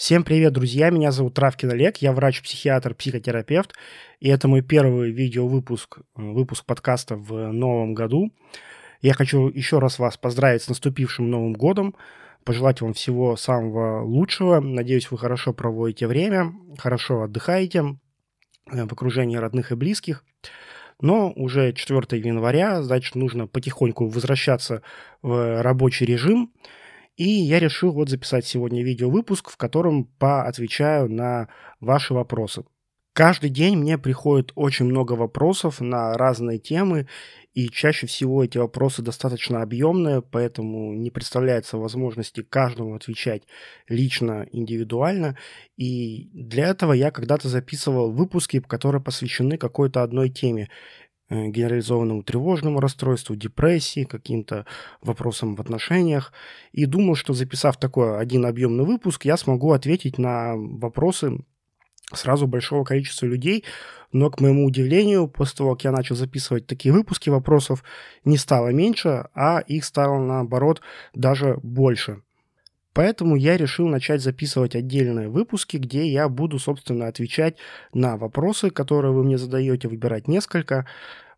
Всем привет, друзья! Меня зовут Травкин Олег, я врач-психиатр, психотерапевт, и это мой первый видеовыпуск, э, выпуск подкаста в новом году. Я хочу еще раз вас поздравить с наступившим Новым годом, пожелать вам всего самого лучшего. Надеюсь, вы хорошо проводите время, хорошо отдыхаете э, в окружении родных и близких. Но уже 4 января, значит, нужно потихоньку возвращаться в рабочий режим – и я решил вот записать сегодня видеовыпуск, в котором поотвечаю на ваши вопросы. Каждый день мне приходит очень много вопросов на разные темы, и чаще всего эти вопросы достаточно объемные, поэтому не представляется возможности каждому отвечать лично, индивидуально. И для этого я когда-то записывал выпуски, которые посвящены какой-то одной теме. Э, генерализованному тревожному расстройству, депрессии, каким-то вопросам в отношениях. И думал, что записав такой один объемный выпуск, я смогу ответить на вопросы сразу большого количества людей. Но, к моему удивлению, после того, как я начал записывать такие выпуски вопросов, не стало меньше, а их стало, наоборот, даже больше. Поэтому я решил начать записывать отдельные выпуски, где я буду, собственно, отвечать на вопросы, которые вы мне задаете, выбирать несколько.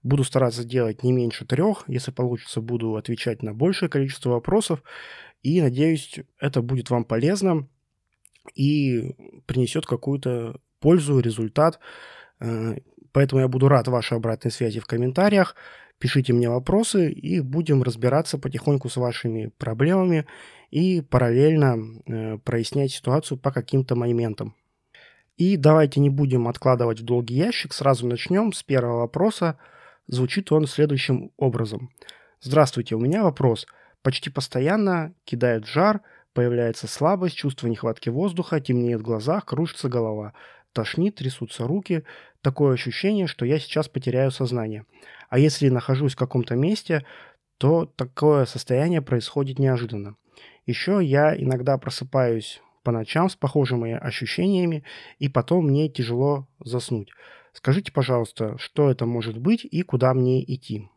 Буду стараться делать не меньше трех. Если получится, буду отвечать на большее количество вопросов. И надеюсь, это будет вам полезно и принесет какую-то пользу, результат. Э, поэтому я буду рад вашей обратной связи в комментариях. Пишите мне вопросы и будем разбираться потихоньку с вашими проблемами и параллельно э, прояснять ситуацию по каким-то моментам. И давайте не будем откладывать в долгий ящик, сразу начнем с первого вопроса. Звучит он следующим образом. Здравствуйте, у меня вопрос. Почти постоянно кидает жар, появляется слабость, чувство нехватки воздуха, темнеет в глазах, кружится голова тошнит, трясутся руки, такое ощущение, что я сейчас потеряю сознание. А если нахожусь в каком-то месте, то такое состояние происходит неожиданно. Еще я иногда просыпаюсь по ночам с похожими ощущениями, и потом мне тяжело заснуть. Скажите, пожалуйста, что это может быть и куда мне идти?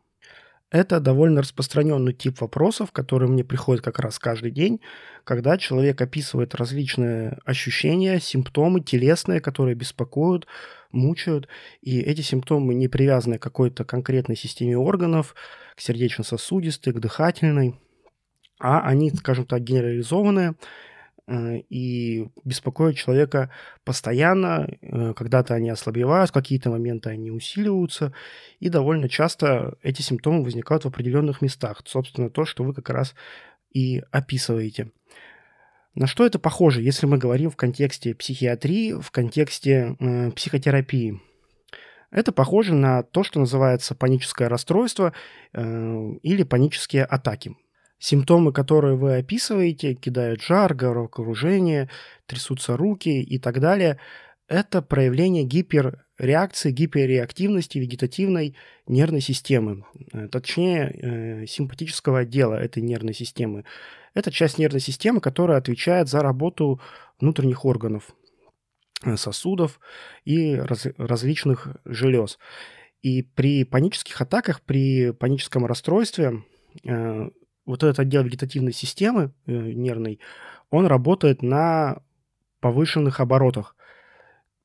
Это довольно распространенный тип вопросов, которые мне приходят как раз каждый день, когда человек описывает различные ощущения, симптомы телесные, которые беспокоят, мучают. И эти симптомы не привязаны к какой-то конкретной системе органов, к сердечно-сосудистой, к дыхательной, а они, скажем так, генерализованные, Э, и беспокоят человека постоянно. Э, когда-то они ослабевают, в какие-то моменты они усиливаются, и довольно часто эти симптомы возникают в определенных местах. Собственно, то, что вы как раз и описываете. На что это похоже, если мы говорим в контексте психиатрии, в контексте э, психотерапии? Это похоже на то, что называется паническое расстройство э, или панические атаки. Симптомы, которые вы описываете, кидают жар, головокружение, трясутся руки и так далее, это проявление гиперреакции, гиперреактивности вегетативной нервной системы, э, точнее, э, симпатического отдела этой нервной системы. Это часть нервной системы, которая отвечает за работу внутренних органов, э, сосудов и раз, различных желез. И при панических атаках, при паническом расстройстве вот этот отдел вегетативной системы э, нервной, он работает на повышенных оборотах.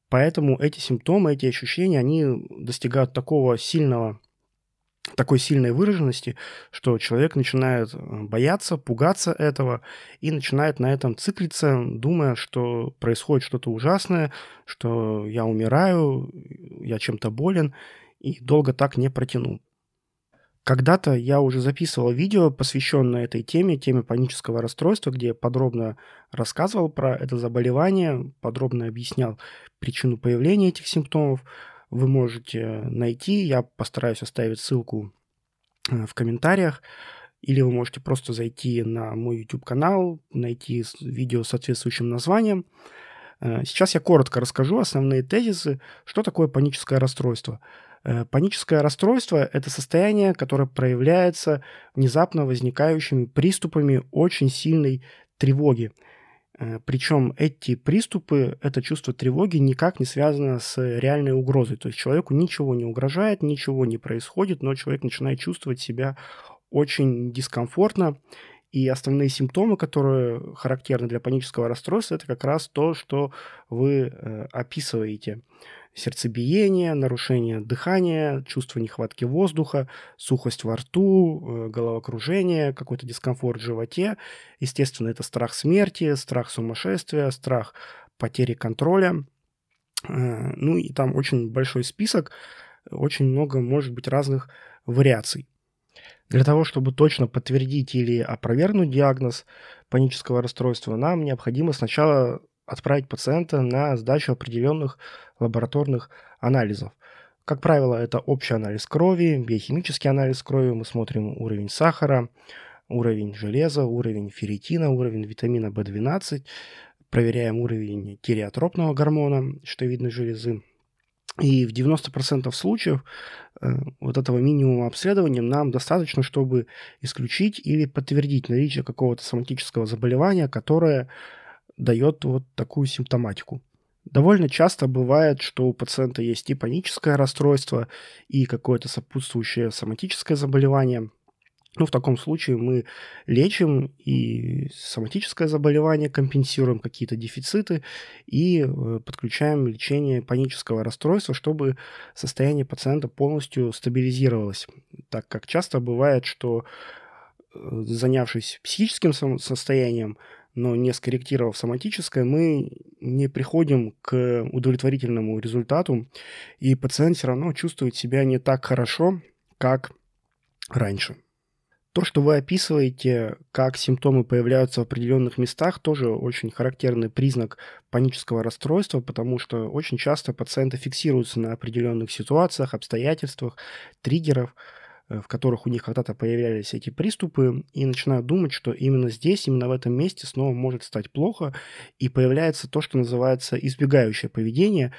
Поэтому эти симптомы, эти ощущения, они достигают такого сильного, такой сильной выраженности, что человек начинает э, бояться, пугаться этого и начинает на этом циклиться, думая, что происходит что-то ужасное, что я умираю, я чем-то болен, и долго так не протяну. Когда-то я уже записывал видео, посвященное этой теме, теме панического расстройства, где я подробно рассказывал про это заболевание, подробно объяснял причину появления этих симптомов. Вы можете найти, я постараюсь оставить ссылку э, в комментариях, или вы можете просто зайти на мой YouTube-канал, найти видео с соответствующим названием. Э, сейчас я коротко расскажу основные тезисы, что такое паническое расстройство – паническое расстройство – это состояние, которое проявляется внезапно возникающими приступами очень сильной тревоги. Э, Причем эти приступы, это чувство тревоги никак не связано с реальной угрозой. То есть человеку ничего не угрожает, ничего не происходит, но человек начинает чувствовать себя очень дискомфортно И основные симптомы, которые характерны для панического расстройства, это как раз то, что вы э, описываете. Сердцебиение, нарушение дыхания, чувство нехватки воздуха, сухость во рту, э, головокружение, какой-то дискомфорт в животе. Естественно, это страх смерти, страх сумасшествия, страх потери контроля. Э, ну и там очень большой список, очень много может быть разных вариаций. Для того, чтобы точно подтвердить или опровергнуть диагноз панического расстройства, нам необходимо сначала отправить пациента на сдачу определенных лабораторных анализов. Как правило, это общий анализ крови, биохимический анализ крови. Мы смотрим уровень сахара, уровень железа, уровень ферритина, уровень витамина В12. Проверяем уровень тиреотропного гормона, щитовидной железы. И в 90% случаев э, вот этого минимума обследования нам достаточно, чтобы исключить или подтвердить наличие какого-то соматического заболевания, которое дает вот такую симптоматику. Довольно часто бывает, что у пациента есть и паническое расстройство, и какое-то сопутствующее соматическое заболевание – ну, в таком случае мы лечим и соматическое заболевание, компенсируем какие-то дефициты и э, подключаем лечение панического расстройства, чтобы состояние пациента полностью стабилизировалось. Так как часто бывает, что э, занявшись психическим состоянием, но не скорректировав соматическое, мы не приходим к удовлетворительному результату, и пациент все равно чувствует себя не так хорошо, как раньше. То, что вы описываете, как симптомы появляются в определенных местах, тоже очень характерный признак панического расстройства, потому что очень часто пациенты фиксируются на определенных ситуациях, обстоятельствах, триггеров, э, в которых у них когда-то появлялись эти приступы, и начинают думать, что именно здесь, именно в этом месте снова может стать плохо, и появляется то, что называется избегающее поведение.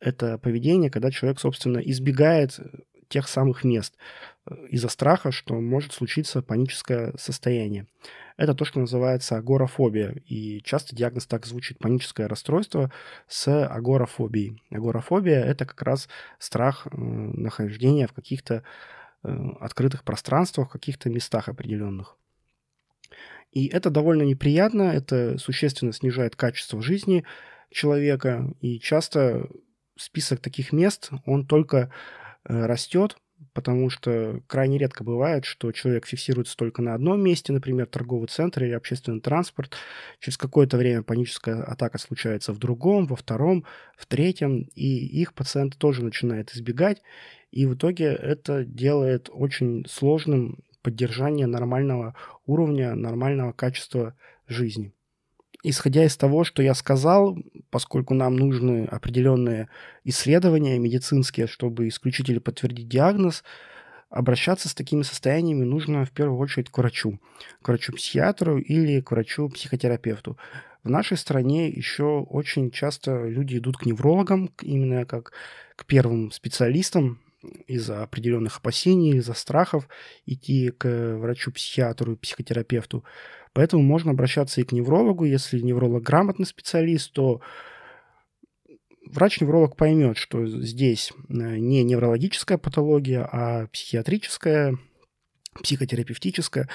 Это поведение, когда человек, собственно, избегает тех самых мест э, из-за страха, что может случиться паническое состояние. Это то, что называется агорафобия. И часто диагноз так звучит паническое расстройство с агорафобией. Агорафобия – это как раз страх э, нахождения в каких-то э, открытых пространствах, каких-то местах определенных. И это довольно неприятно, это существенно снижает качество жизни человека, и часто список таких мест, он только Э, растет, потому что крайне редко бывает, что человек фиксируется только на одном месте, например, торговый центр или общественный транспорт. Через какое-то время паническая атака случается в другом, во втором, в третьем, и их пациент тоже начинает избегать, и в итоге это делает очень сложным поддержание нормального уровня, нормального качества жизни исходя из того, что я сказал, поскольку нам нужны определенные исследования медицинские, чтобы исключить или подтвердить диагноз, обращаться с такими состояниями нужно в первую очередь к врачу, к врачу-психиатру или к врачу-психотерапевту. В нашей стране еще очень часто люди идут к неврологам, именно как к первым специалистам, из-за определенных опасений, из-за страхов идти к врачу-психиатру и психотерапевту. Поэтому можно обращаться и к неврологу. Если невролог грамотный специалист, то врач-невролог поймет, что здесь э, не неврологическая патология, а психиатрическая, психотерапевтическая.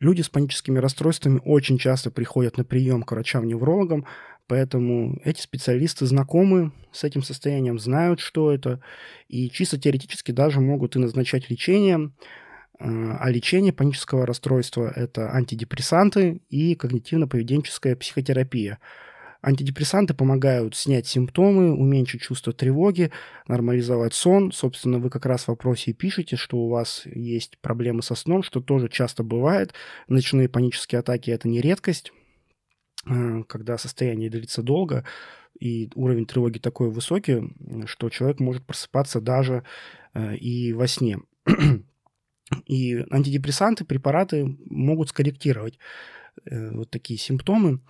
Люди с паническими расстройствами очень часто приходят на прием к врачам-неврологам, поэтому эти специалисты знакомы с этим состоянием, знают, что это, и чисто теоретически даже могут и назначать лечение, а лечение панического расстройства – это антидепрессанты и когнитивно-поведенческая психотерапия. Антидепрессанты помогают снять симптомы, уменьшить чувство тревоги, нормализовать сон. Собственно, вы как раз в вопросе и пишете, что у вас есть проблемы со сном, что тоже часто бывает. Ночные панические атаки – это не редкость, э, когда состояние длится долго, и уровень тревоги такой высокий, что человек может просыпаться даже э, и во сне. И антидепрессанты, препараты могут скорректировать э, вот такие симптомы,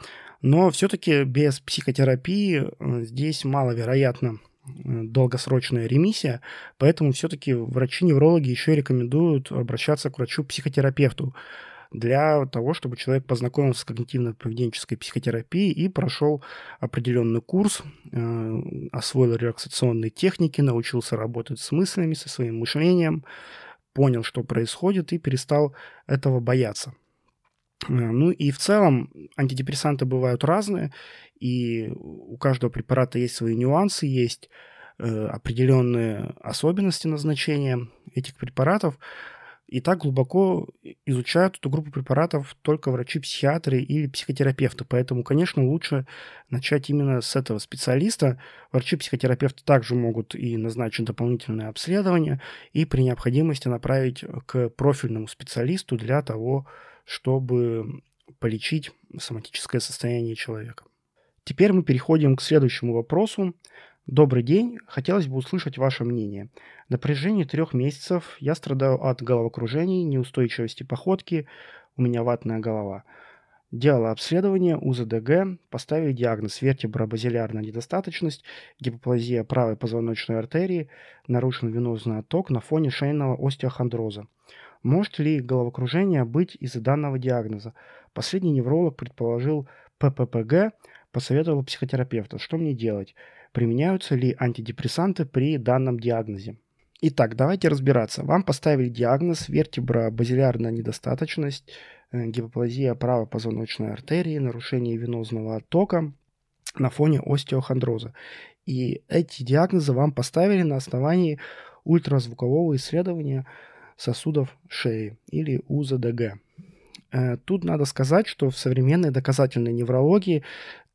но все-таки без психотерапии э, здесь маловероятно э, долгосрочная ремиссия, поэтому все-таки врачи-неврологи еще рекомендуют обращаться к врачу-психотерапевту для того, чтобы человек познакомился с когнитивно-поведенческой психотерапией и прошел определенный курс, э, освоил релаксационные техники, научился работать с мыслями, со своим мышлением, понял, что происходит, и перестал этого бояться. Ну и в целом антидепрессанты бывают разные, и у каждого препарата есть свои нюансы, есть э, определенные особенности назначения этих препаратов. И так глубоко изучают эту группу препаратов только врачи-психиатры или психотерапевты. Поэтому, конечно, лучше начать именно с этого специалиста. Врачи-психотерапевты также могут и назначить дополнительное обследование, и при необходимости направить к профильному специалисту для того, чтобы полечить соматическое состояние человека. Теперь мы переходим к следующему вопросу. Добрый день. Хотелось бы услышать ваше мнение. На протяжении трех месяцев я страдаю от головокружений, неустойчивости походки, у меня ватная голова. Делала обследование УЗДГ, поставили диагноз вертебробазилярная недостаточность, гипоплазия правой позвоночной артерии, нарушен венозный отток на фоне шейного остеохондроза. Может ли головокружение быть из-за данного диагноза? Последний невролог предположил ПППГ, посоветовал психотерапевта. Что мне делать? Применяются ли антидепрессанты при данном диагнозе? Итак, давайте разбираться. Вам поставили диагноз вертебробазилярная недостаточность, э, гипоплазия правой позвоночной артерии, нарушение венозного оттока на фоне остеохондроза. И эти диагнозы вам поставили на основании ультразвукового исследования сосудов шеи или УЗДГ. Э, тут надо сказать, что в современной доказательной неврологии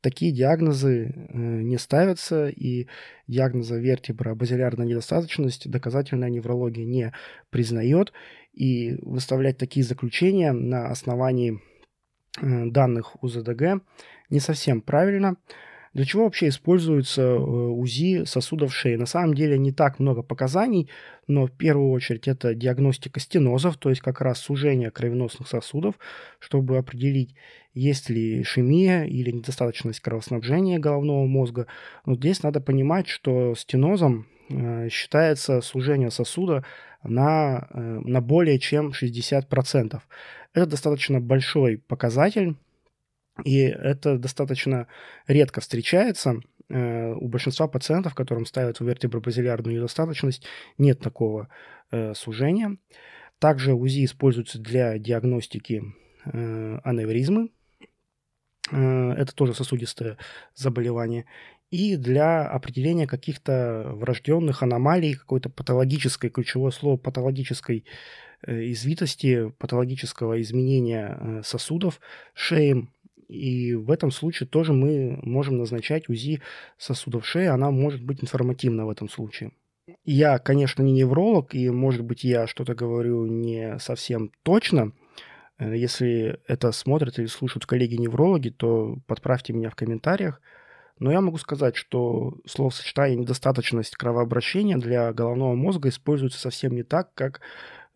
такие диагнозы э, не ставятся, и диагноза вертебра базилярная недостаточность доказательная неврология не признает, и выставлять такие заключения на основании э, данных УЗДГ не совсем правильно. Для чего вообще используется э, УЗИ сосудов шеи? На самом деле не так много показаний, но в первую очередь это диагностика стенозов, то есть как раз сужение кровеносных сосудов, чтобы определить, есть ли ишемия или недостаточность кровоснабжения головного мозга. Но здесь надо понимать, что стенозом э, считается сужение сосуда на, э, на более чем 60%. Это достаточно большой показатель, и это достаточно редко встречается. Э, у большинства пациентов, которым ставят вертебробазилярную недостаточность, нет такого э, сужения. Также УЗИ используется для диагностики э, аневризмы. Это тоже сосудистое заболевание. И для определения каких-то врожденных аномалий, какой-то патологической, ключевое слово патологической извитости, патологического изменения сосудов шеи, и в этом случае тоже мы можем назначать УЗИ сосудов шеи. Она может быть информативна в этом случае. Я, конечно, не невролог, и, может быть, я что-то говорю не совсем точно. Э, если это смотрят или слушают коллеги-неврологи, то подправьте меня в комментариях. Но я могу сказать, что словосочетание «недостаточность кровообращения» для головного мозга используется совсем не так, как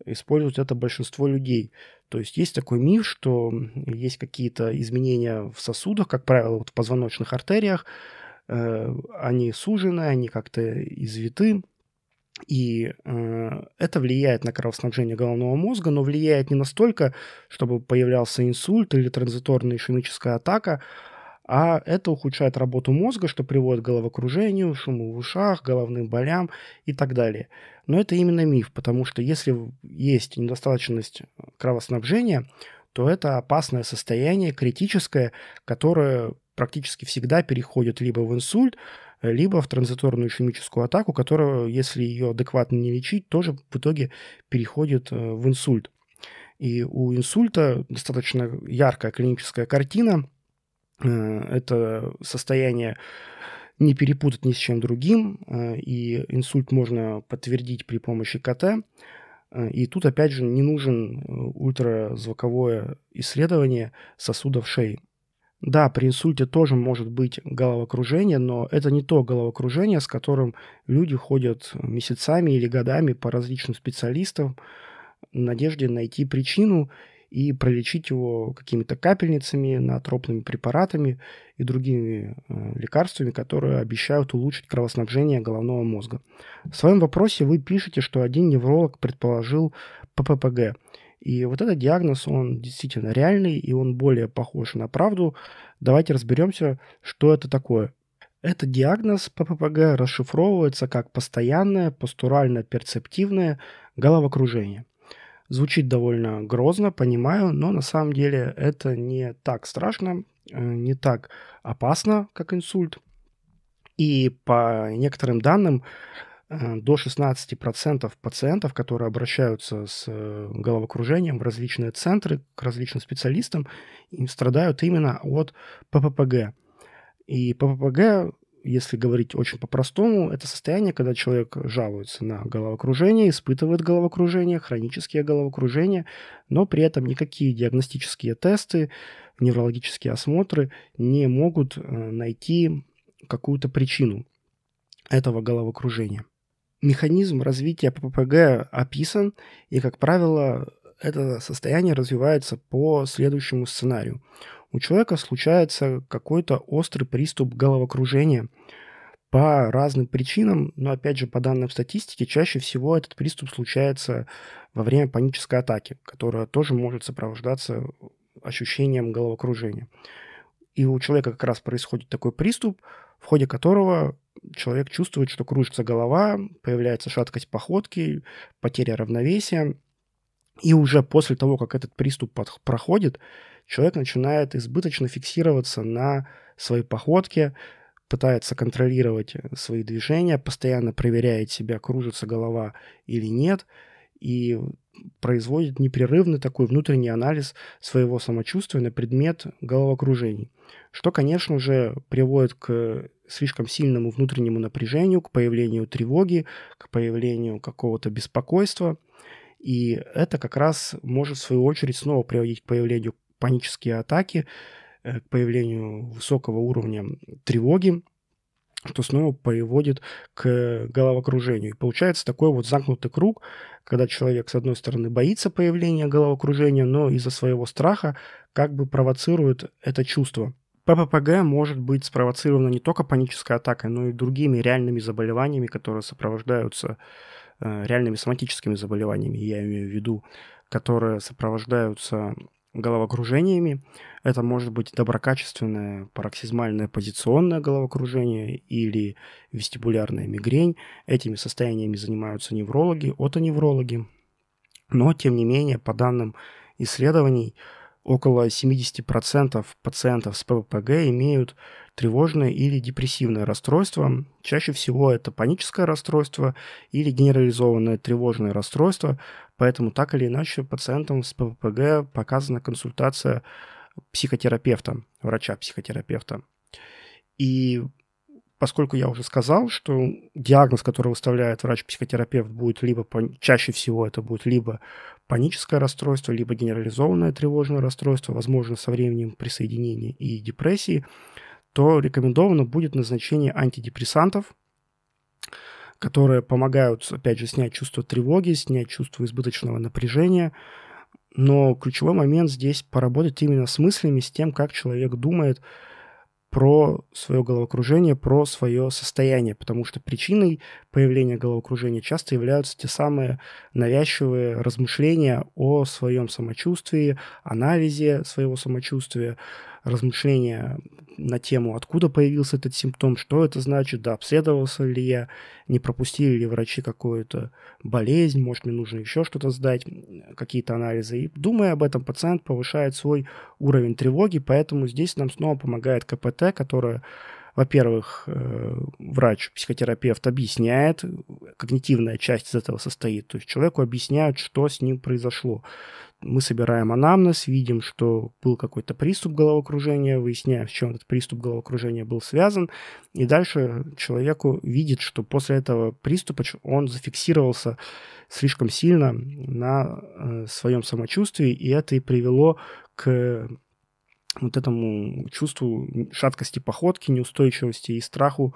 используют это большинство людей. То есть есть такой миф, что есть какие-то изменения в сосудах, как правило, вот в позвоночных артериях, э, они сужены, они как-то извиты, и э, это влияет на кровоснабжение головного мозга, но влияет не настолько, чтобы появлялся инсульт или транзиторная ишемическая атака, а это ухудшает работу мозга, что приводит к головокружению, шуму в ушах, головным болям и так далее. Но это именно миф, потому что если есть недостаточность кровоснабжения, то это опасное состояние, критическое, которое практически всегда переходит либо в инсульт, либо в транзиторную ишемическую атаку, которая, если ее адекватно не лечить, тоже в итоге переходит э, в инсульт. И у инсульта достаточно яркая клиническая картина. Э, это состояние не перепутать ни с чем другим, э, и инсульт можно подтвердить при помощи КТ. Э, и тут, опять же, не нужен ультразвуковое исследование сосудов шеи. Да, при инсульте тоже может быть головокружение, но это не то головокружение, с которым люди ходят месяцами или годами по различным специалистам в надежде найти причину и пролечить его какими-то капельницами, натропными препаратами и другими э, лекарствами, которые обещают улучшить кровоснабжение головного мозга. В своем вопросе вы пишете, что один невролог предположил ПППГ. И вот этот диагноз, он действительно реальный, и он более похож на правду. Давайте разберемся, что это такое. Этот диагноз ПППГ расшифровывается как постоянное постурально-перцептивное головокружение – Звучит довольно грозно, понимаю, но на самом деле это не так страшно, э, не так опасно, как инсульт. И по некоторым данным, э, до 16% пациентов, которые обращаются с э, головокружением в различные центры к различным специалистам, им страдают именно от ПППГ. И ПППГ если говорить очень по-простому, это состояние, когда человек жалуется на головокружение, испытывает головокружение, хронические головокружения, но при этом никакие диагностические тесты, неврологические осмотры не могут э, найти какую-то причину этого головокружения. Механизм развития ППГ описан, и, как правило, это состояние развивается по следующему сценарию у человека случается какой-то острый приступ головокружения по разным причинам, но опять же по данным статистики, чаще всего этот приступ случается во время панической атаки, которая тоже может сопровождаться ощущением головокружения. И у человека как раз происходит такой приступ, в ходе которого человек чувствует, что кружится голова, появляется шаткость походки, потеря равновесия. И уже после того, как этот приступ проходит, человек начинает избыточно фиксироваться на своей походке, пытается контролировать э, свои движения, постоянно проверяет себя, кружится голова или нет, и производит непрерывный такой внутренний анализ своего самочувствия на предмет головокружений, что, конечно же, приводит к слишком сильному внутреннему напряжению, к появлению тревоги, к появлению какого-то беспокойства. И это как раз может, в свою очередь, снова приводить к появлению панические атаки, э, к появлению высокого уровня тревоги, что снова приводит к головокружению. И получается такой вот замкнутый круг, когда человек, с одной стороны, боится появления головокружения, но из-за своего страха как бы провоцирует это чувство. ПППГ может быть спровоцировано не только панической атакой, но и другими реальными заболеваниями, которые сопровождаются э, реальными соматическими заболеваниями, я имею в виду, которые сопровождаются головокружениями. Это может быть доброкачественное пароксизмальное позиционное головокружение или вестибулярная мигрень. Этими состояниями занимаются неврологи, отоневрологи. Но, тем не менее, по данным исследований, около 70% пациентов с ППГ имеют тревожное или депрессивное расстройство. Чаще всего это паническое расстройство или генерализованное тревожное расстройство, поэтому так или иначе пациентам с ППГ показана консультация психотерапевта, врача-психотерапевта. И поскольку я уже сказал, что диагноз, который выставляет врач-психотерапевт, будет либо чаще всего это будет либо паническое расстройство, либо генерализованное тревожное расстройство, возможно, со временем присоединения и депрессии, то рекомендовано будет назначение антидепрессантов, которые помогают, опять же, снять чувство тревоги, снять чувство избыточного напряжения. Но ключевой момент здесь поработать именно с мыслями, с тем, как человек думает, про свое головокружение, про свое состояние, потому что причиной появления головокружения часто являются те самые навязчивые размышления о своем самочувствии, анализе своего самочувствия, размышления на тему, откуда появился этот симптом, что это значит, да, обследовался ли я, не пропустили ли врачи какую-то болезнь, может, мне нужно еще что-то сдать, какие-то анализы. И думая об этом, пациент повышает свой уровень тревоги, поэтому здесь нам снова помогает КПТ, которая во-первых, э, врач, психотерапевт объясняет, когнитивная часть из этого состоит, то есть человеку объясняют, что с ним произошло. Мы собираем анамнез, видим, что был какой-то приступ головокружения, выясняем, с чем этот приступ головокружения был связан, и дальше человеку видит, что после этого приступа он зафиксировался слишком сильно на э, своем самочувствии, и это и привело к вот этому чувству шаткости походки, неустойчивости и страху,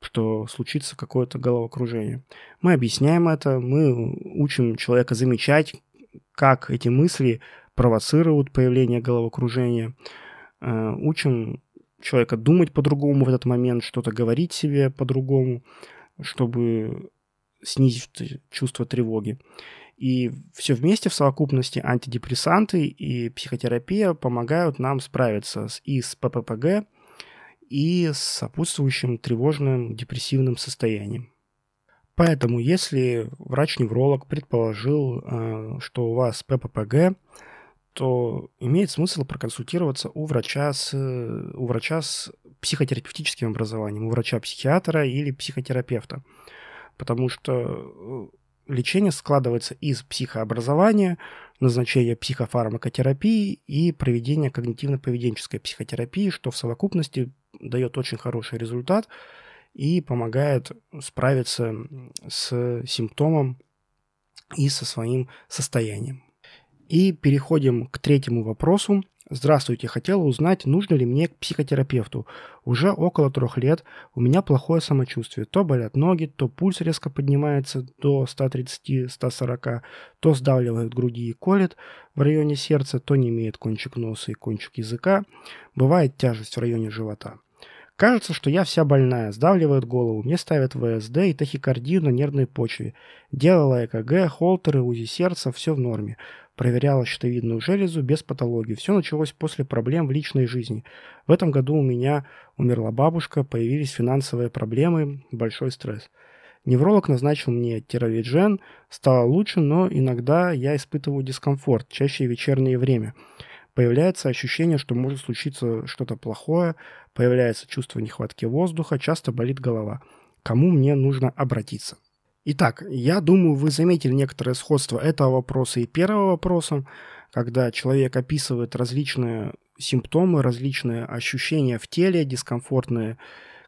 что случится какое-то головокружение. Мы объясняем это, мы учим человека замечать, как эти мысли провоцируют появление головокружения, э, учим человека думать по-другому в этот момент, что-то говорить себе по-другому, чтобы снизить чувство тревоги. И все вместе в совокупности антидепрессанты и психотерапия помогают нам справиться с, и с ПППГ, и с сопутствующим тревожным депрессивным состоянием. Поэтому, если врач-невролог предположил, э, что у вас ПППГ, то имеет смысл проконсультироваться у врача с, у врача с психотерапевтическим образованием, у врача-психиатра или психотерапевта. Потому что э, лечение складывается из психообразования, назначения психофармакотерапии и проведения когнитивно-поведенческой психотерапии, что в совокупности дает очень хороший результат и помогает справиться с симптомом и со своим состоянием. И переходим к третьему вопросу. Здравствуйте, хотела узнать, нужно ли мне к психотерапевту. Уже около трех лет у меня плохое самочувствие. То болят ноги, то пульс резко поднимается до 130-140, то сдавливает груди и колет в районе сердца, то не имеет кончик носа и кончик языка. Бывает тяжесть в районе живота. Кажется, что я вся больная, сдавливает голову, мне ставят ВСД и тахикардию на нервной почве. Делала ЭКГ, холтеры, УЗИ сердца, все в норме. Проверяла щитовидную железу без патологии. Все началось после проблем в личной жизни. В этом году у меня умерла бабушка, появились финансовые проблемы, большой стресс. Невролог назначил мне теравиджен, стало лучше, но иногда я испытываю дискомфорт, чаще вечернее время. Появляется ощущение, что может случиться что-то плохое, появляется чувство нехватки воздуха, часто болит голова. Кому мне нужно обратиться? Итак, я думаю, вы заметили некоторое сходство этого вопроса и первого вопроса, когда человек описывает различные симптомы, различные ощущения в теле, дискомфортные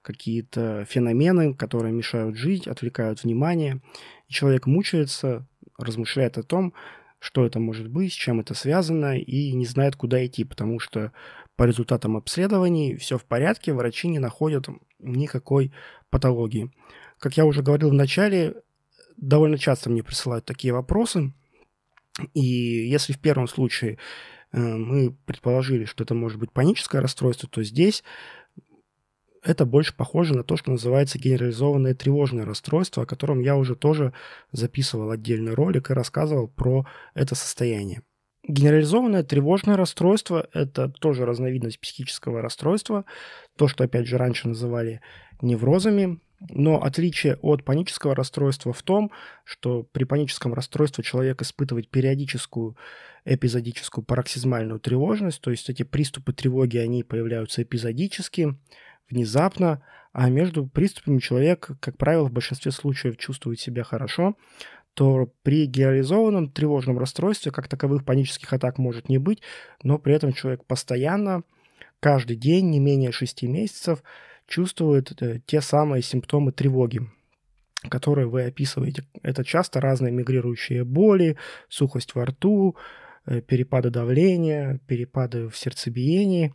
какие-то феномены, которые мешают жить, отвлекают внимание. И человек мучается, размышляет о том, что это может быть, с чем это связано, и не знает, куда идти, потому что по результатам обследований все в порядке, врачи не находят никакой патологии. Как я уже говорил в начале, довольно часто мне присылают такие вопросы. И если в первом случае э, мы предположили, что это может быть паническое расстройство, то здесь это больше похоже на то, что называется генерализованное тревожное расстройство, о котором я уже тоже записывал отдельный ролик и рассказывал про это состояние. Генерализованное тревожное расстройство – это тоже разновидность психического расстройства, то, что, опять же, раньше называли неврозами. Но отличие от панического расстройства в том, что при паническом расстройстве человек испытывает периодическую эпизодическую пароксизмальную тревожность, то есть эти приступы тревоги, они появляются эпизодически, внезапно, а между приступами человек, как правило, в большинстве случаев чувствует себя хорошо, то при генерализованном тревожном расстройстве как таковых панических атак может не быть, но при этом человек постоянно, каждый день, не менее 6 месяцев, чувствует э, те самые симптомы тревоги, которые вы описываете. Это часто разные мигрирующие боли, сухость во рту, э, перепады давления, перепады в сердцебиении,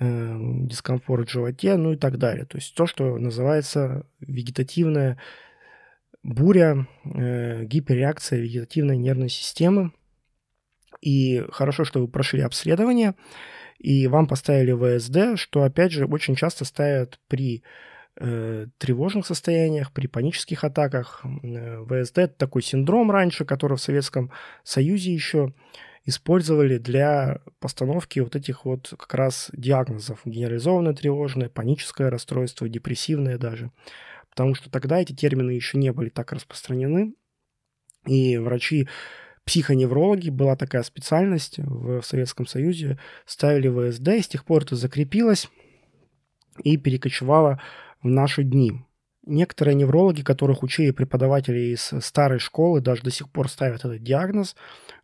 э, дискомфорт в животе, ну и так далее. То есть то, что называется вегетативная буря, гиперреакция вегетативной нервной системы. И хорошо, что вы прошли обследование и вам поставили ВСД, что, опять же, очень часто ставят при э, тревожных состояниях, при панических атаках. Э, ВСД – это такой синдром раньше, который в Советском Союзе еще использовали для постановки вот этих вот как раз диагнозов. Генерализованное тревожное, паническое расстройство, депрессивное даже. Потому что тогда эти термины еще не были так распространены. И врачи психоневрологи, была такая специальность в Советском Союзе, ставили ВСД, и с тех пор это закрепилось и перекочевало в наши дни. Некоторые неврологи, которых учили преподаватели из старой школы, даже до сих пор ставят этот диагноз,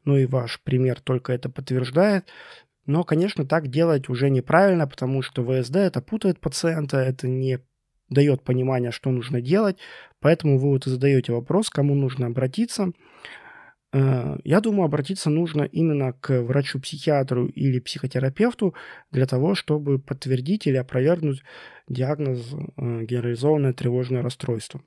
ну и ваш пример только это подтверждает. Но, конечно, так делать уже неправильно, потому что ВСД это путает пациента, это не дает понимания, что нужно делать, поэтому вы вот задаете вопрос, кому нужно обратиться. Э, я думаю, обратиться нужно именно к врачу-психиатру или психотерапевту для того, чтобы подтвердить или опровергнуть диагноз э, генерализованное тревожное расстройство.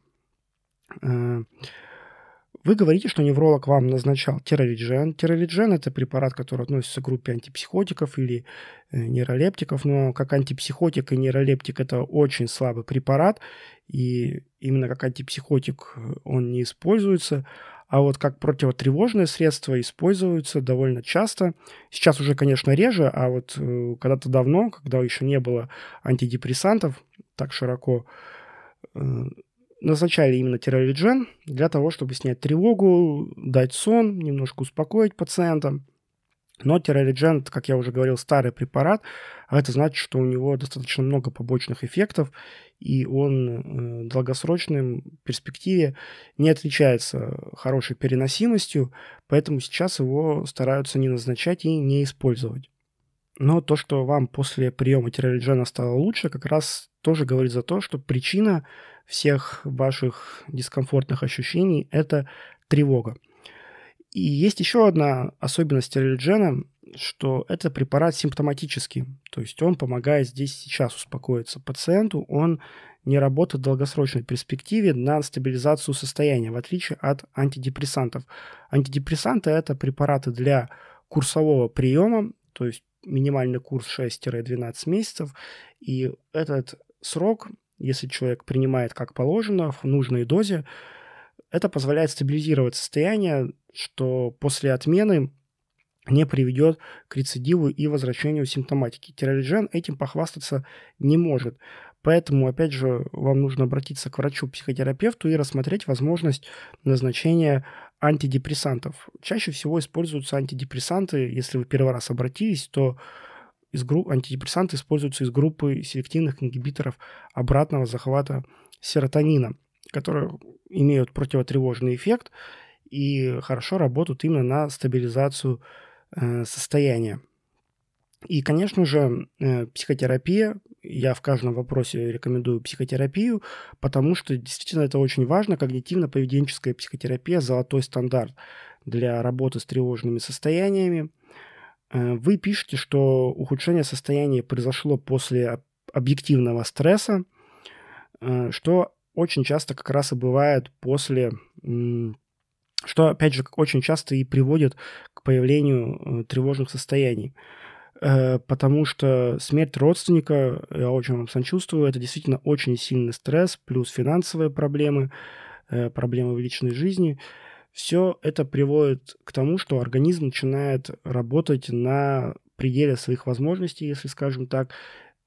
Э, вы говорите, что невролог вам назначал тералиджен. Тералиджен – это препарат, который относится к группе антипсихотиков или нейролептиков, но как антипсихотик и нейролептик – это очень слабый препарат, и именно как антипсихотик он не используется – а вот как противотревожное средство используются довольно часто. Сейчас уже, конечно, реже, а вот э, когда-то давно, когда еще не было антидепрессантов так широко, э, назначали именно тиролиджен для того, чтобы снять тревогу, дать сон, немножко успокоить пациента. Но тиролиджен, как я уже говорил, старый препарат, а это значит, что у него достаточно много побочных эффектов, и он э, в долгосрочной перспективе не отличается хорошей переносимостью, поэтому сейчас его стараются не назначать и не использовать. Но то, что вам после приема тиролиджена стало лучше, как раз тоже говорит за то, что причина всех ваших дискомфортных ощущений – это тревога. И есть еще одна особенность тиролиджена, что это препарат симптоматический, то есть он помогает здесь сейчас успокоиться пациенту, он не работает в долгосрочной перспективе на стабилизацию состояния, в отличие от антидепрессантов. Антидепрессанты – это препараты для курсового приема, то есть минимальный курс 6-12 месяцев, и этот срок, если человек принимает как положено, в нужной дозе, это позволяет стабилизировать состояние, что после отмены не приведет к рецидиву и возвращению симптоматики. Тиролиджен этим похвастаться не может. Поэтому, опять же, вам нужно обратиться к врачу-психотерапевту и рассмотреть возможность назначения антидепрессантов. Чаще всего используются антидепрессанты, если вы первый раз обратились, то из групп, антидепрессанты используются из группы селективных ингибиторов обратного захвата серотонина, которые имеют противотревожный эффект и хорошо работают именно на стабилизацию э, состояния. И, конечно же, э, психотерапия. Я в каждом вопросе рекомендую психотерапию, потому что действительно это очень важно. Когнитивно-поведенческая психотерапия – золотой стандарт для работы с тревожными состояниями. Э, вы пишете, что ухудшение состояния произошло после объективного стресса, э, что очень часто как раз и бывает после что, опять же, очень часто и приводит к появлению тревожных состояний. Э, потому что смерть родственника, я очень вам сочувствую, это действительно очень сильный стресс, плюс финансовые проблемы, э, проблемы в личной жизни. Все это приводит к тому, что организм начинает работать на пределе своих возможностей, если скажем так,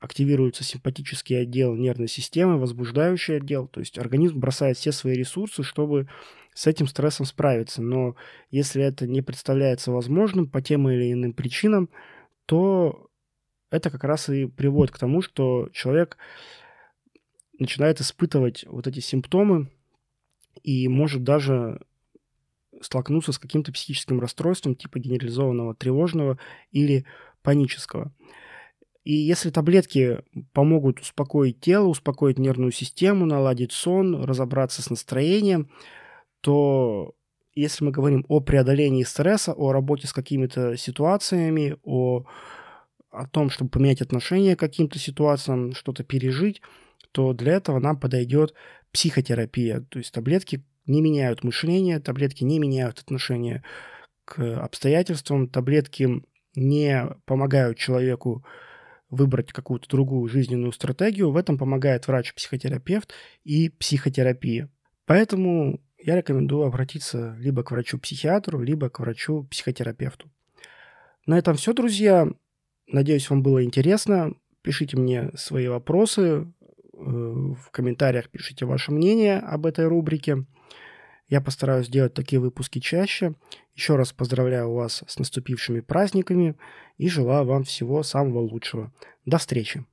активируется симпатический отдел нервной системы, возбуждающий отдел, то есть организм бросает все свои ресурсы, чтобы с этим стрессом справиться. Но если это не представляется возможным по тем или иным причинам, то это как раз и приводит к тому, что человек начинает испытывать вот эти симптомы и может даже столкнуться с каким-то психическим расстройством типа генерализованного тревожного или панического. И если таблетки помогут успокоить тело, успокоить нервную систему, наладить сон, разобраться с настроением, то если мы говорим о преодолении стресса, о работе с какими-то ситуациями, о, о том, чтобы поменять отношение к каким-то ситуациям, что-то пережить, то для этого нам подойдет психотерапия. То есть таблетки не меняют мышление, таблетки не меняют отношение к обстоятельствам, таблетки не помогают человеку выбрать какую-то другую жизненную стратегию. В этом помогает врач-психотерапевт и психотерапия. Поэтому я рекомендую обратиться либо к врачу-психиатру, либо к врачу-психотерапевту. На этом все, друзья. Надеюсь, вам было интересно. Пишите мне свои вопросы в комментариях, пишите ваше мнение об этой рубрике. Я постараюсь делать такие выпуски чаще. Еще раз поздравляю вас с наступившими праздниками и желаю вам всего самого лучшего. До встречи!